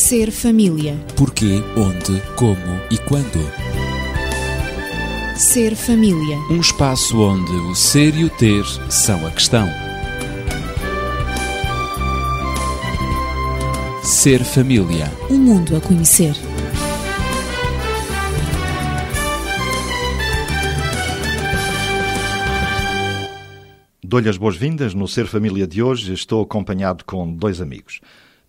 Ser família. Porquê, onde, como e quando. Ser família. Um espaço onde o ser e o ter são a questão. Ser família. Um mundo a conhecer. Dou-lhe as boas-vindas no Ser Família de hoje. Estou acompanhado com dois amigos.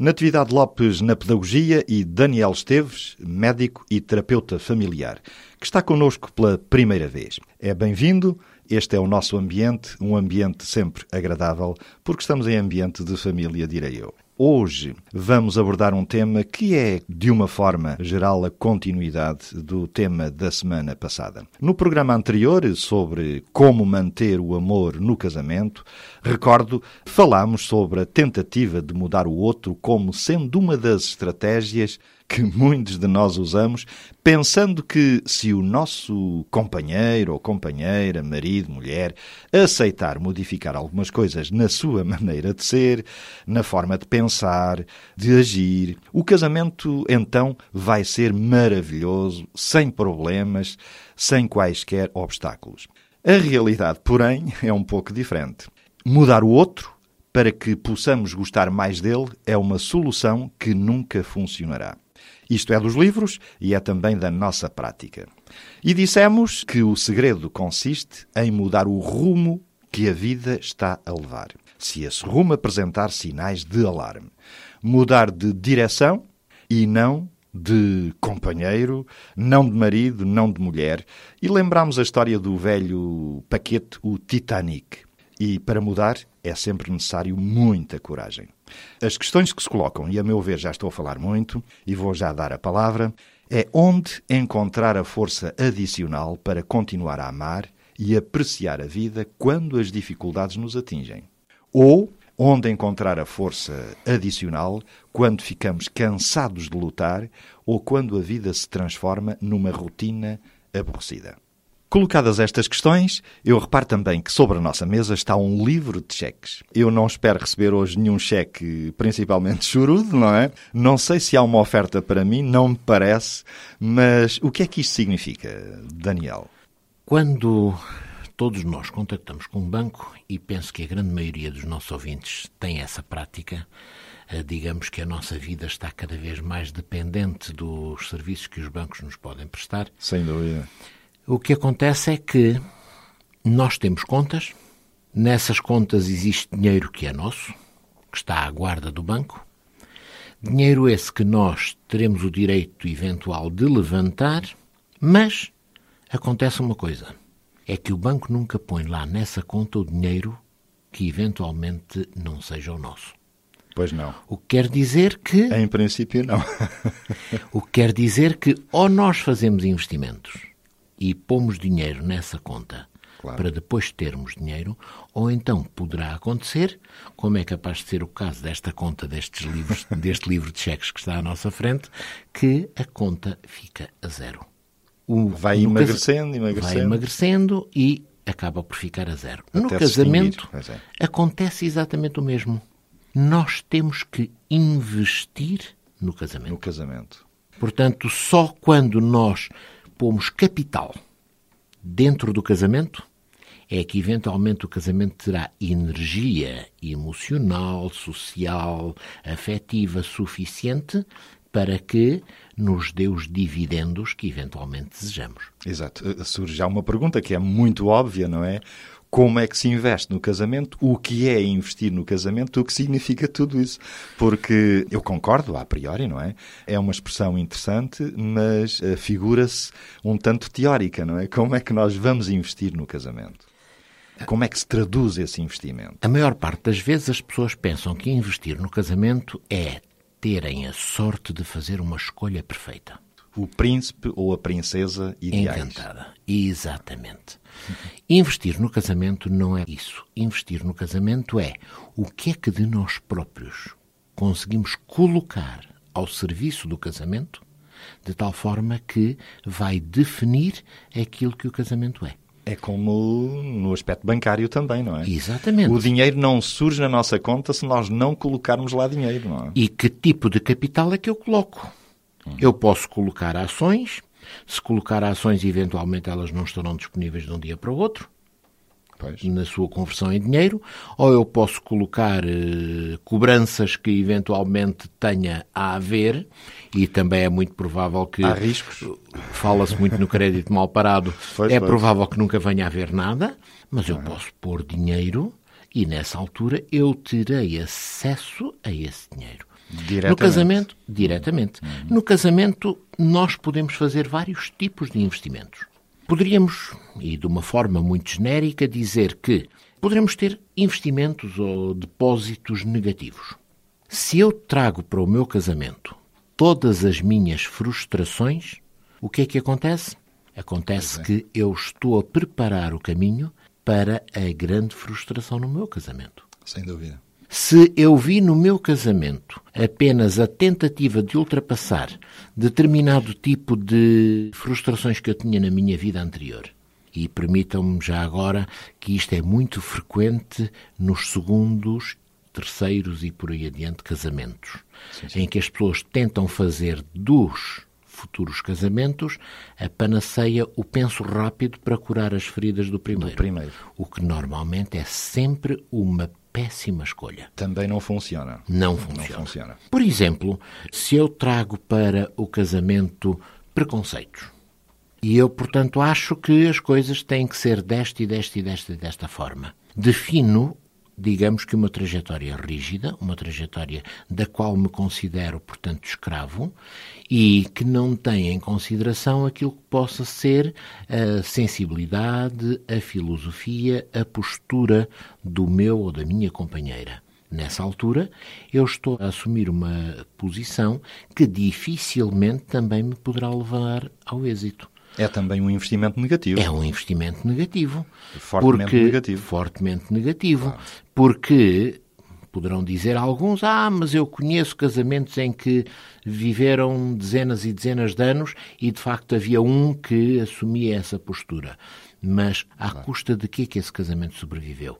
Natividade Lopes na Pedagogia e Daniel Esteves, médico e terapeuta familiar, que está connosco pela primeira vez. É bem-vindo. Este é o nosso ambiente, um ambiente sempre agradável, porque estamos em ambiente de família, direi eu. Hoje vamos abordar um tema que é, de uma forma geral, a continuidade do tema da semana passada. No programa anterior, sobre como manter o amor no casamento, recordo, falámos sobre a tentativa de mudar o outro como sendo uma das estratégias que muitos de nós usamos, pensando que se o nosso companheiro ou companheira, marido, mulher, aceitar modificar algumas coisas na sua maneira de ser, na forma de pensar, de agir, o casamento então vai ser maravilhoso, sem problemas, sem quaisquer obstáculos. A realidade, porém, é um pouco diferente. Mudar o outro para que possamos gostar mais dele é uma solução que nunca funcionará. Isto é dos livros e é também da nossa prática. E dissemos que o segredo consiste em mudar o rumo que a vida está a levar. Se esse rumo apresentar sinais de alarme. Mudar de direção e não de companheiro, não de marido, não de mulher. E lembramos a história do velho paquete, o Titanic. E para mudar é sempre necessário muita coragem. As questões que se colocam, e a meu ver já estou a falar muito, e vou já dar a palavra, é onde encontrar a força adicional para continuar a amar e apreciar a vida quando as dificuldades nos atingem. Ou onde encontrar a força adicional quando ficamos cansados de lutar ou quando a vida se transforma numa rotina aborrecida. Colocadas estas questões, eu reparo também que sobre a nossa mesa está um livro de cheques. Eu não espero receber hoje nenhum cheque, principalmente chorudo, não é? Não sei se há uma oferta para mim, não me parece, mas o que é que isto significa, Daniel? Quando todos nós contactamos com um banco, e penso que a grande maioria dos nossos ouvintes tem essa prática, eh, digamos que a nossa vida está cada vez mais dependente dos serviços que os bancos nos podem prestar. Sem dúvida. O que acontece é que nós temos contas, nessas contas existe dinheiro que é nosso, que está à guarda do banco, dinheiro esse que nós teremos o direito eventual de levantar, mas acontece uma coisa: é que o banco nunca põe lá nessa conta o dinheiro que eventualmente não seja o nosso. Pois não. O que quer dizer que. Em princípio, não. o que quer dizer que ou nós fazemos investimentos e pomos dinheiro nessa conta claro. para depois termos dinheiro, ou então poderá acontecer, como é capaz de ser o caso desta conta destes livros, deste livro de cheques que está à nossa frente, que a conta fica a zero. O, vai emagrecendo, emagrecendo. Vai emagrecendo e acaba por ficar a zero. Até no casamento é. acontece exatamente o mesmo. Nós temos que investir no casamento. No casamento. Portanto, só quando nós pomos capital dentro do casamento, é que eventualmente o casamento terá energia emocional, social, afetiva suficiente para que nos dê os dividendos que eventualmente desejamos. Exato. Surge já uma pergunta que é muito óbvia, não é? Como é que se investe no casamento, o que é investir no casamento, o que significa tudo isso. Porque eu concordo, a priori, não é? É uma expressão interessante, mas uh, figura-se um tanto teórica, não é? Como é que nós vamos investir no casamento? Como é que se traduz esse investimento? A maior parte das vezes as pessoas pensam que investir no casamento é terem a sorte de fazer uma escolha perfeita. O príncipe ou a princesa ideais. Encantada. Exatamente. Investir no casamento não é isso. Investir no casamento é o que é que de nós próprios conseguimos colocar ao serviço do casamento de tal forma que vai definir aquilo que o casamento é. É como no aspecto bancário também, não é? Exatamente. O dinheiro não surge na nossa conta se nós não colocarmos lá dinheiro, não é? E que tipo de capital é que eu coloco? Eu posso colocar ações. Se colocar ações, eventualmente elas não estarão disponíveis de um dia para o outro. Pois. na sua conversão em dinheiro, ou eu posso colocar eh, cobranças que eventualmente tenha a haver, e também é muito provável que. Há riscos. Fala-se muito no crédito mal parado, Pois, é pois. provável que nunca venha a haver nada, mas eu posso pôr dinheiro e nessa altura eu terei acesso a esse dinheiro. No casamento, diretamente. No casamento, nós podemos fazer vários tipos de investimentos. Poderíamos, e de uma forma muito genérica, dizer que poderemos ter investimentos ou depósitos negativos. Se eu trago para o meu casamento todas as minhas frustrações, o que é que acontece? Acontece que eu estou a preparar o caminho para a grande frustração no meu casamento. Sem dúvida. Se eu vi no meu casamento apenas a tentativa de ultrapassar determinado tipo de frustrações que eu tinha na minha vida anterior, e permitam-me já agora que isto é muito frequente nos segundos, terceiros e por aí adiante casamentos, em que as pessoas tentam fazer dos futuros casamentos a panaceia, o penso rápido para curar as feridas do primeiro. primeiro. O que normalmente é sempre uma péssima escolha. Também não funciona. Não funciona. Não funciona. Por exemplo, se eu trago para o casamento preconceitos, e eu, portanto, acho que as coisas têm que ser desta e desta e desta e desta forma, defino, digamos que uma trajetória rígida, uma trajetória da qual me considero, portanto, escravo, e que não tem em consideração aquilo que possa ser a sensibilidade, a filosofia, a postura do meu ou da minha companheira. Nessa altura, eu estou a assumir uma posição que dificilmente também me poderá levar ao êxito. É também um investimento negativo. É um investimento negativo. Fortemente porque, negativo. Fortemente negativo. Porque poderão dizer alguns, ah, mas eu conheço casamentos em que viveram dezenas e dezenas de anos e de facto havia um que assumia essa postura. Mas à custa de quê que esse casamento sobreviveu?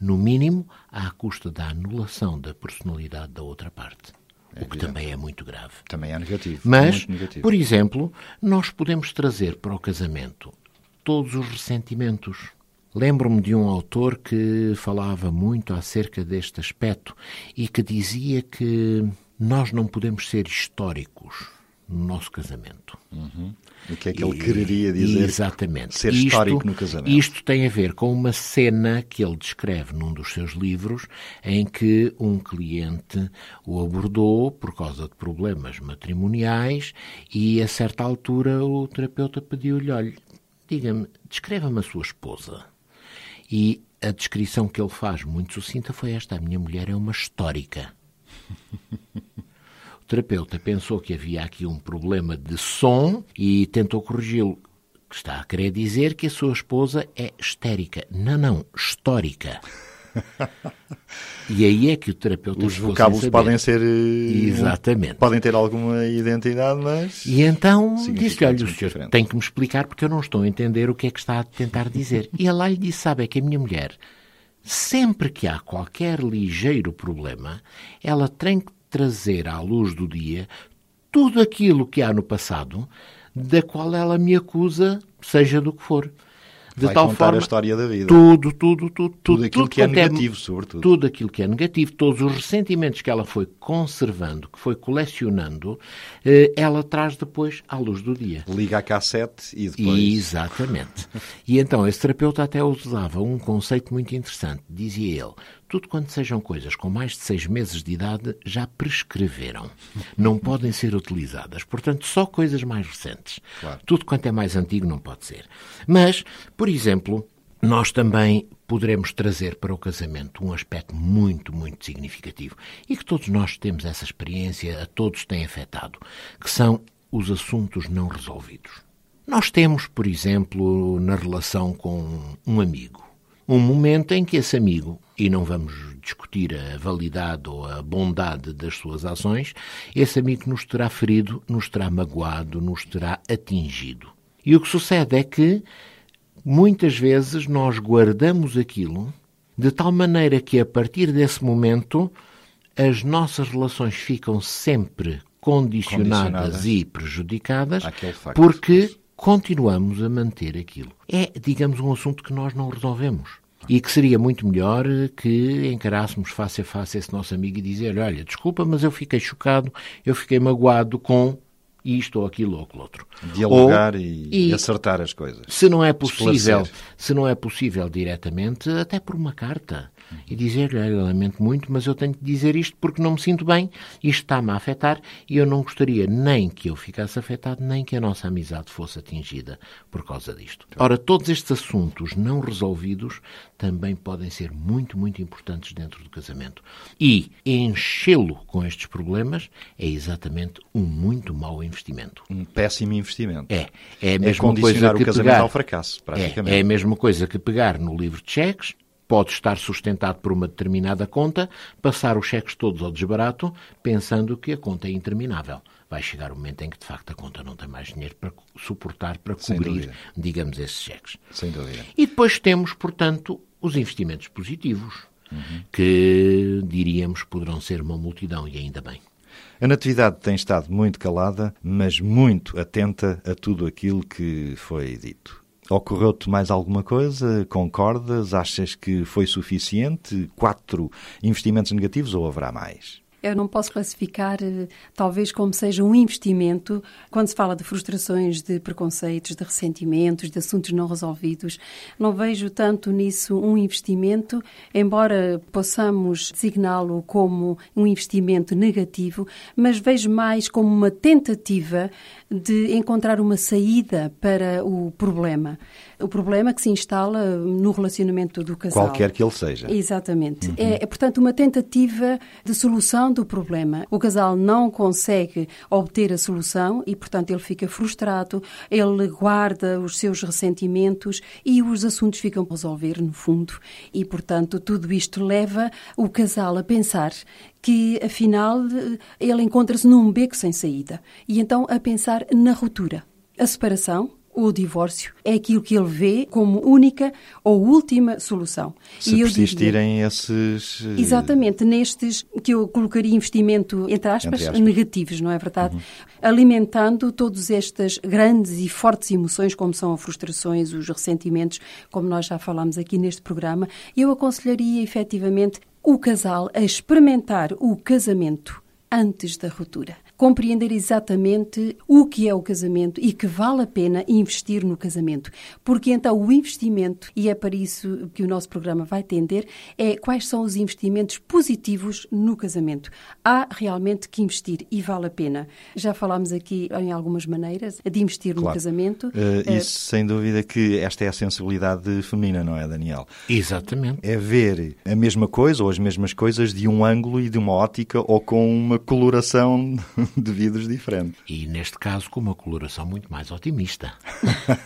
No mínimo, à custa da anulação da personalidade da outra parte. o que também é muito grave. Também é negativo. Mas, negativo. por exemplo, nós podemos trazer para o casamento todos os ressentimentos. Lembro-me de um autor que falava muito acerca deste aspecto e que dizia que nós não podemos ser históricos no nosso casamento. O que é que ele quereria dizer? Exatamente. Ser Isto- histórico no casamento. Isto tem a ver com uma cena que ele descreve num dos seus livros, em que um cliente o abordou por causa de problemas matrimoniais e, a certa altura, o terapeuta pediu-lhe: olha, diga-me, descreva-me a sua esposa. E a descrição que ele faz, muito sucinta, foi esta: a minha mulher é uma histórica. O terapeuta pensou que havia aqui um problema de som e tentou corrigi-lo. Está a querer dizer que a sua esposa é histérica. Não, não, histórica. E aí é que o terapeuta Os vocábulos podem ser. eh, Exatamente. Podem ter alguma identidade, mas. E então disse-lhe, olha, o senhor diferentes. tem que me explicar porque eu não estou a entender o que é que está a tentar dizer. E lá lhe disse, sabe, é que a minha mulher, sempre que há qualquer ligeiro problema, ela tem que trazer à luz do dia tudo aquilo que há no passado, da qual ela me acusa, seja do que for. De Vai tal forma, a história da vida. tudo, tudo, tudo, Tudo aquilo que é quanto negativo, sobretudo. Tudo aquilo que é negativo, todos os ressentimentos que ela foi conservando, que foi colecionando, eh, ela traz depois à luz do dia. Liga a cassete e depois. Exatamente. E então esse terapeuta até usava um conceito muito interessante. Dizia ele: tudo quanto sejam coisas com mais de seis meses de idade já prescreveram. Não podem ser utilizadas. Portanto, só coisas mais recentes. Claro. Tudo quanto é mais antigo não pode ser. Mas, por exemplo, nós também poderemos trazer para o casamento um aspecto muito, muito significativo e que todos nós temos essa experiência, a todos tem afetado, que são os assuntos não resolvidos. Nós temos, por exemplo, na relação com um amigo, um momento em que esse amigo, e não vamos discutir a validade ou a bondade das suas ações, esse amigo nos terá ferido, nos terá magoado, nos terá atingido. E o que sucede é que muitas vezes nós guardamos aquilo de tal maneira que a partir desse momento as nossas relações ficam sempre condicionadas, Condicionadas. e prejudicadas porque continuamos a manter aquilo. É, digamos, um assunto que nós não resolvemos. E que seria muito melhor que encarássemos face a face esse nosso amigo e dizer: Olha, desculpa, mas eu fiquei chocado, eu fiquei magoado com isto ou aquilo ou aquilo outro. Dialogar Ou- e, e- acertar as coisas. se não é possível, se não é possível diretamente, até por uma carta. E dizer, olha, lamento muito, mas eu tenho que dizer isto porque não me sinto bem, isto está-me a afetar e eu não gostaria nem que eu ficasse afetado, nem que a nossa amizade fosse atingida por causa disto. Ora, todos estes assuntos não resolvidos também podem ser muito, muito importantes dentro do casamento. E enchê-lo com estes problemas é exatamente um muito mau investimento. Um péssimo investimento. É, é a É mesma coisa condicionar que o casamento pegar, ao fracasso, praticamente. é, é a mesma coisa que pegar no livro de cheques, pode estar sustentado por uma determinada conta, passar os cheques todos ao desbarato, pensando que a conta é interminável. Vai chegar o momento em que, de facto, a conta não tem mais dinheiro para suportar, para cobrir, digamos, esses cheques. Sem dúvida. E depois temos, portanto, os investimentos positivos, que diríamos poderão ser uma multidão, e ainda bem. A Natividade tem estado muito calada, mas muito atenta a tudo aquilo que foi dito. Ocorreu-te mais alguma coisa? Concordas? Achas que foi suficiente? Quatro investimentos negativos ou haverá mais? Eu não posso classificar, eh, talvez, como seja um investimento, quando se fala de frustrações, de preconceitos, de ressentimentos, de assuntos não resolvidos. Não vejo tanto nisso um investimento, embora possamos designá-lo como um investimento negativo, mas vejo mais como uma tentativa de encontrar uma saída para o problema. O problema que se instala no relacionamento do casal. Qualquer que ele seja. Exatamente. É, é, portanto, uma tentativa de solução do problema. O casal não consegue obter a solução e, portanto, ele fica frustrado, ele guarda os seus ressentimentos e os assuntos ficam por resolver, no fundo. E, portanto, tudo isto leva o casal a pensar que, afinal, ele encontra-se num beco sem saída. E então a pensar na ruptura. A separação, o divórcio é aquilo que ele vê como única ou última solução. Se E eu diria- persistirem esses. eh, Exatamente, nestes que eu colocaria investimento, entre aspas, Entre aspas. negativos, não é verdade? Alimentando todas estas grandes e fortes emoções, como são as frustrações, os ressentimentos, como nós já falámos aqui neste programa, eu aconselharia efetivamente o casal a experimentar o casamento antes da ruptura. Compreender exatamente o que é o casamento e que vale a pena investir no casamento. Porque então o investimento, e é para isso que o nosso programa vai tender, é quais são os investimentos positivos no casamento. Há realmente que investir e vale a pena. Já falámos aqui em algumas maneiras de investir no Claro. casamento. Eh, Eh, isso, sem dúvida, que esta é a sensibilidade feminina, não é, Daniel? Exatamente. É ver a mesma coisa ou as mesmas coisas de um ângulo e de uma ótica ou com uma coloração de vidros diferente. E neste caso com uma coloração muito mais otimista.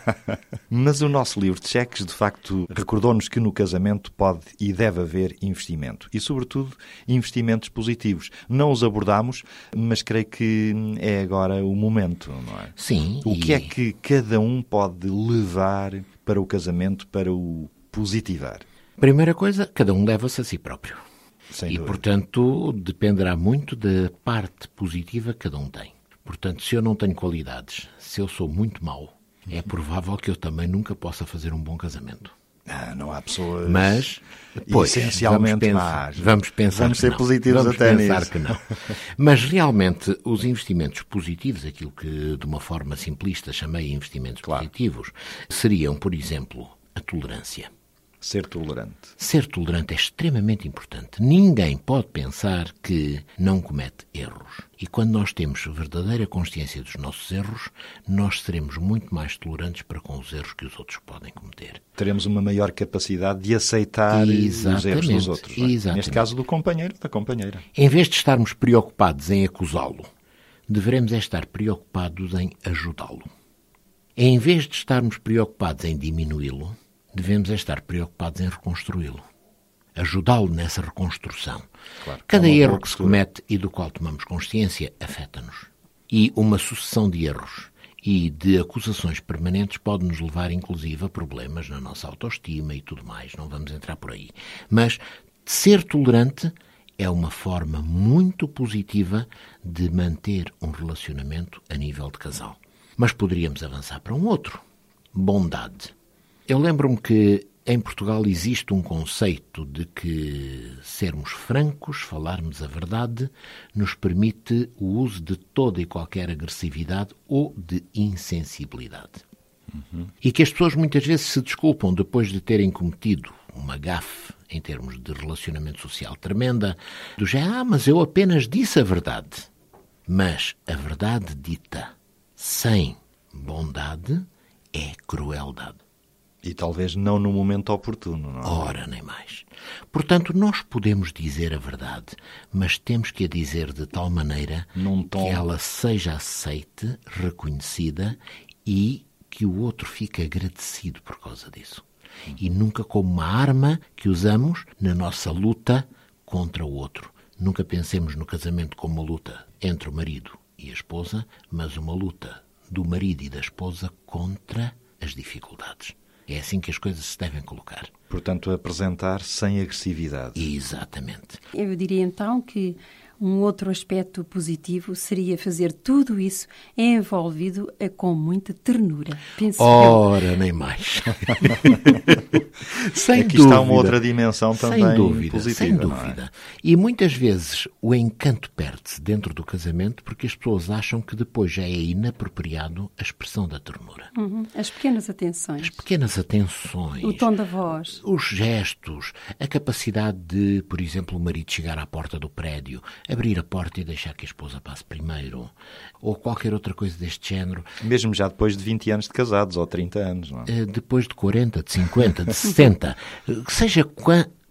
Mas o nosso livro de cheques, de facto, recordou-nos que no casamento pode e deve haver investimento. E, sobretudo, investimentos positivos. Não os abordámos, mas creio que é agora o momento, não é? Sim. O e- que é que cada um pode levar para o casamento, para o positivar? Primeira coisa, cada um leva-se a si próprio. Sem e, dúvida. portanto, dependerá muito da parte positiva que cada um tem. Portanto, se eu não tenho qualidades, se eu sou muito mau, é provável que eu também nunca possa fazer um bom casamento. Ah, não há pessoas Mas, pois, essencialmente vamos más. pensar, vamos pensar Vamos que ser não. positivos vamos até pensar nisso. que não. Mas realmente os investimentos positivos, aquilo que de uma forma simplista chamei investimentos positivos, seriam, por exemplo, a tolerância. Ser tolerante. Ser tolerante é extremamente importante. Ninguém pode pensar que não comete erros. E quando nós temos verdadeira consciência dos nossos erros, nós seremos muito mais tolerantes para com os erros que os outros podem cometer. Teremos uma maior capacidade de aceitar os erros dos Exatamente, outros. é? exatamente. Neste caso, do companheiro, da companheira. Em vez de estarmos preocupados em acusá-lo, devemos é estar preocupados em ajudá-lo. Em vez de estarmos preocupados em diminuí-lo, devemos é estar preocupados em reconstruí-lo. Ajudá-lo nessa reconstrução. Claro, Cada é erro que se comete e do qual tomamos consciência afeta-nos. E uma sucessão de erros e de acusações permanentes pode nos levar, inclusive, a problemas na nossa autoestima e tudo mais. Não vamos entrar por aí. Mas ser tolerante é uma forma muito positiva de manter um relacionamento a nível de casal. Mas poderíamos avançar para um outro: bondade. Eu lembro-me que em Portugal existe um conceito de que sermos francos, falarmos a verdade, nos permite o uso de toda e qualquer agressividade ou de insensibilidade. Uhum. E que as pessoas muitas vezes se desculpam depois de terem cometido uma gafe em termos de relacionamento social tremenda, do já, ah, mas eu apenas disse a verdade. Mas a verdade dita sem bondade é crueldade. E talvez não no momento oportuno, não é? Ora, nem mais. Portanto, nós podemos dizer a verdade, mas temos que a dizer de tal maneira que ela seja aceite, reconhecida e que o outro fique agradecido por causa disso. E nunca como uma arma que usamos na nossa luta contra o outro. Nunca pensemos no casamento como uma luta entre o marido e a esposa, mas uma luta do marido e da esposa contra as dificuldades. É assim que as coisas se devem colocar. Portanto, apresentar sem agressividade. Exatamente. Eu diria então que um outro aspecto positivo seria fazer tudo isso envolvido com muita ternura. Penso Ora, eu. nem mais. sem Aqui dúvida. está uma outra dimensão também sem dúvida, positiva. Sem é? dúvida. É? E muitas vezes o encanto perde-se dentro do casamento porque as pessoas acham que depois já é inapropriado a expressão da ternura. Uhum. As pequenas atenções. As pequenas atenções. O tom da voz. Os gestos. A capacidade de, por exemplo, o marido chegar à porta do prédio abrir a porta e deixar que a esposa passe primeiro, ou qualquer outra coisa deste género. Mesmo já depois de 20 anos de casados, ou 30 anos, não é? Eh, depois de 40, de 50, de 60, seja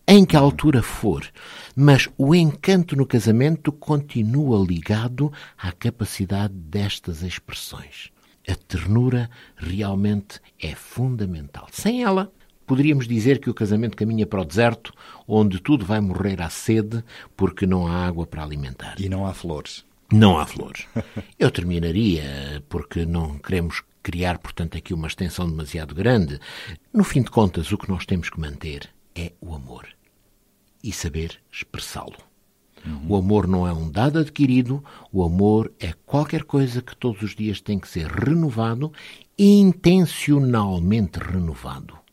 em que altura for. Mas o encanto no casamento continua ligado à capacidade destas expressões. A ternura realmente é fundamental. Sem ela, Poderíamos dizer que o casamento caminha para o deserto, onde tudo vai morrer à sede porque não há água para alimentar. E não há flores. Não há flores. Eu terminaria, porque não queremos criar, portanto, aqui uma extensão demasiado grande. No fim de contas, o que nós temos que manter é o amor e saber expressá-lo. Uhum. O amor não é um dado adquirido, o amor é qualquer coisa que todos os dias tem que ser renovado, intencionalmente renovado.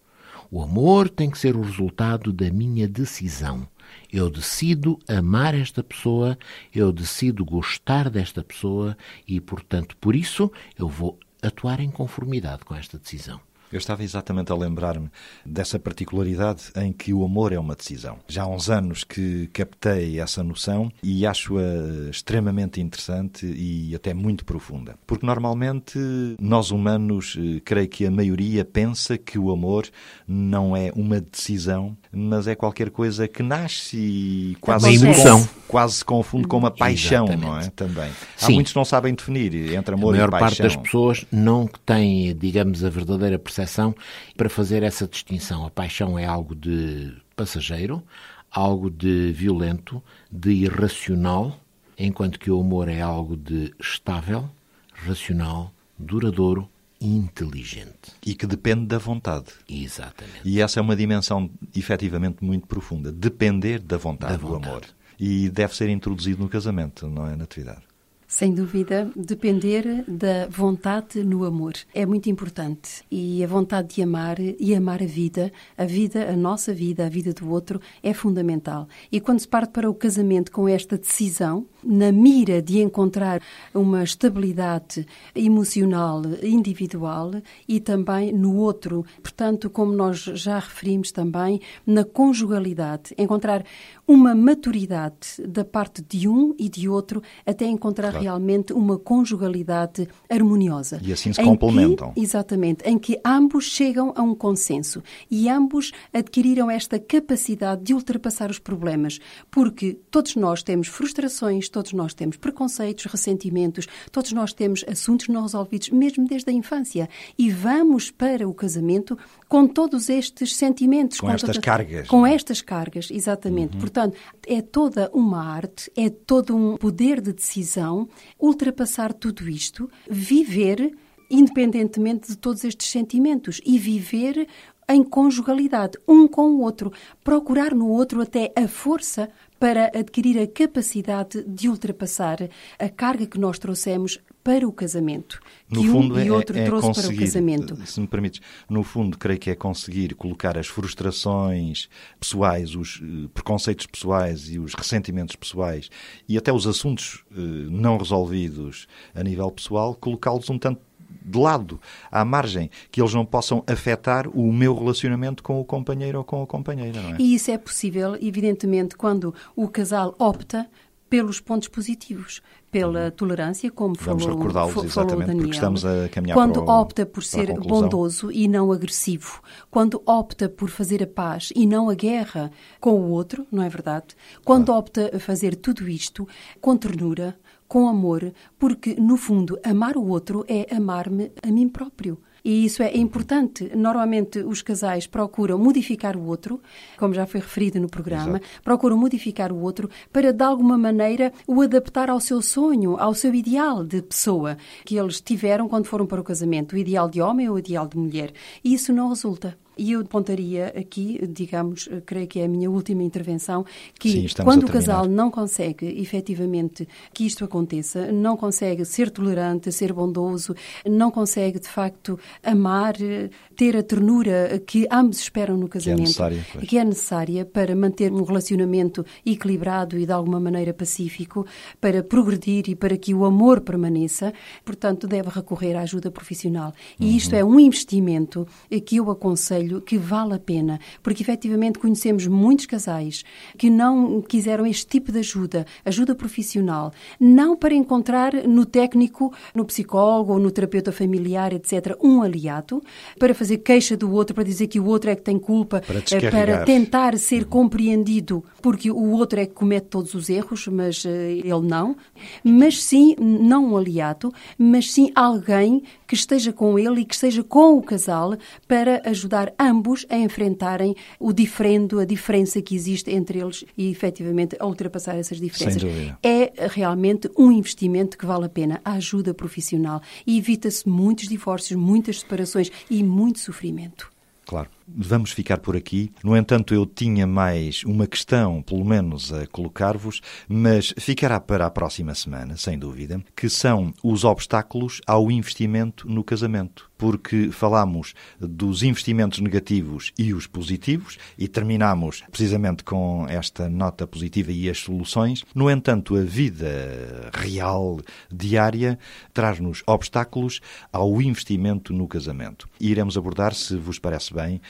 O amor tem que ser o resultado da minha decisão. Eu decido amar esta pessoa, eu decido gostar desta pessoa e, portanto, por isso eu vou atuar em conformidade com esta decisão. Eu estava exatamente a lembrar-me dessa particularidade em que o amor é uma decisão. Já há uns anos que captei essa noção e acho-a extremamente interessante e até muito profunda. Porque normalmente nós humanos, eh, creio que a maioria pensa que o amor não é uma decisão, mas é qualquer coisa que nasce e quase, uma emoção. quase se confunde com uma paixão, Exatamente. não é? Também. Há Sim. muitos que não sabem definir entre amor e paixão. A maior parte das pessoas não tem, digamos, a verdadeira percepção percepção para fazer essa distinção. A paixão é algo de passageiro, algo de violento, de irracional, enquanto que o amor é algo de estável, racional, duradouro e inteligente. E que depende da vontade. Exatamente. E essa é uma dimensão efetivamente muito profunda. Depender da vontade, da vontade. do amor. E deve ser introduzido no casamento, não é, Natividade? Sem dúvida, depender da vontade no amor é muito importante. E a vontade de amar e amar a vida, a vida, a nossa vida, a vida do outro, é fundamental. E quando se parte para o casamento com esta decisão, na mira de encontrar uma estabilidade emocional individual e também no outro, portanto, como nós já referimos também, na conjugalidade, encontrar uma maturidade da parte de um e de outro até encontrar claro. realmente uma conjugalidade harmoniosa. E assim se complementam. Que, exatamente, em que ambos chegam a um consenso e ambos adquiriram esta capacidade de ultrapassar os problemas, porque todos nós temos frustrações, todos nós temos preconceitos, ressentimentos, todos nós temos assuntos não resolvidos, mesmo desde a infância, e vamos para o casamento com todos estes sentimentos. Com, com estas todas, cargas. Com é? estas cargas, exatamente. Uhum. Portanto, Portanto, é toda uma arte, é todo um poder de decisão ultrapassar tudo isto, viver independentemente de todos estes sentimentos e viver em conjugalidade, um com o outro, procurar no outro até a força para adquirir a capacidade de ultrapassar a carga que nós trouxemos para o casamento, no que fundo, um e é, outro é trouxe conseguir, para o casamento. Se me permites, no fundo, creio que é conseguir colocar as frustrações pessoais, os eh, preconceitos pessoais e os ressentimentos pessoais e até os assuntos eh, não resolvidos a nível pessoal, colocá-los um tanto de lado, à margem, que eles não possam afetar o meu relacionamento com o companheiro ou com a companheira, não é? E isso é possível, evidentemente, quando o casal opta pelos pontos positivos, pela tolerância, como Vamos falou, recordá-los fa- falou Daniel. porque estamos a caminhar Quando para o- opta por ser bondoso e não agressivo, quando opta por fazer a paz e não a guerra com o outro, não é verdade? Quando opta a fazer tudo isto com ternura, com amor, porque no fundo amar o outro é amar-me a mim próprio. E isso é importante. Normalmente os casais procuram modificar o outro, como já foi referido no programa, procuram modificar o outro para de alguma maneira o adaptar ao seu sonho, ao seu ideal de pessoa que eles tiveram quando foram para o casamento, o ideal de homem ou o ideal de mulher. E isso não resulta. E eu apontaria aqui, digamos, eh, creio que é a minha última intervenção, que Sim, quando o casal não consegue efetivamente que isto aconteça, não consegue ser tolerante, ser bondoso, não consegue de facto amar, eh, ter a ternura que ambos esperam no casamento, necessária, pois. que é necessária para manter um relacionamento equilibrado e de alguma maneira pacífico, para progredir e para que o amor permaneça, portanto deve recorrer à ajuda profissional. E isto é um investimento que eu aconselho que vale a pena, porque efetivamente conhecemos muitos casais que não quiseram este tipo de ajuda, ajuda profissional, não para encontrar no técnico, no psicólogo ou no terapeuta familiar, etc., um aliado, para fazer queixa do outro, para dizer que o outro é que tem culpa, Para eh, para tentar ser compreendido, porque o outro é que comete todos os erros, mas eh, ele não. Mas sim, não um aliado, mas sim alguém que esteja com ele e que esteja com o casal para ajudar ambos a enfrentarem o diferendo, a diferença que existe entre eles e efetivamente a ultrapassar essas diferenças. É realmente um investimento que vale a pena, a ajuda profissional. E evita-se muitos divórcios, muitas separações e muito sofrimento. Claro. Vamos ficar por aqui. No entanto, eu tinha mais uma questão, pelo menos, a colocar-vos, mas ficará para a próxima semana, sem dúvida, que são os obstáculos ao investimento no casamento. Porque falámos dos investimentos negativos e os positivos e terminamos precisamente com esta nota positiva e as soluções. No entanto, a vida real, diária, traz-nos obstáculos ao investimento no casamento. E iremos abordar, se vos parece bem,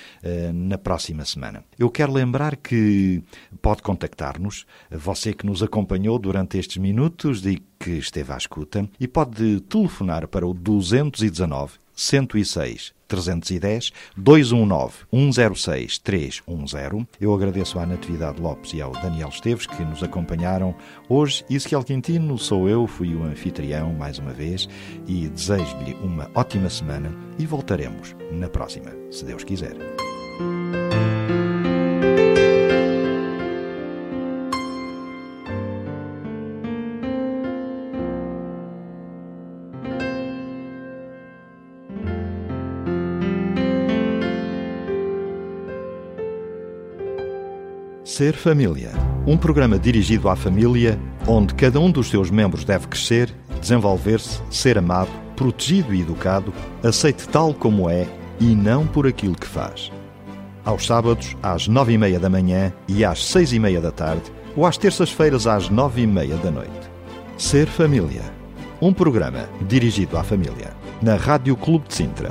na próxima semana. Eu quero lembrar que pode contactar-nos, você que nos acompanhou durante estes minutos e que esteve à escuta, e pode telefonar para o 219 106 310 219 106 310. Eu agradeço à Natividade Lopes e ao Daniel Esteves que nos acompanharam hoje. Ezequiel Quintino sou eu, fui o anfitrião mais uma vez e desejo-lhe uma ótima semana e voltaremos na próxima, se Deus quiser. Ser Família. Um programa dirigido à família, onde cada um dos seus membros deve crescer, desenvolver-se, ser amado, protegido e educado, aceite tal como é e não por aquilo que faz. Aos sábados, às nove e meia da manhã e às seis e meia da tarde, ou às terças-feiras, às nove e meia da noite. Ser Família. Um programa dirigido à família. Na Rádio Clube de Sintra.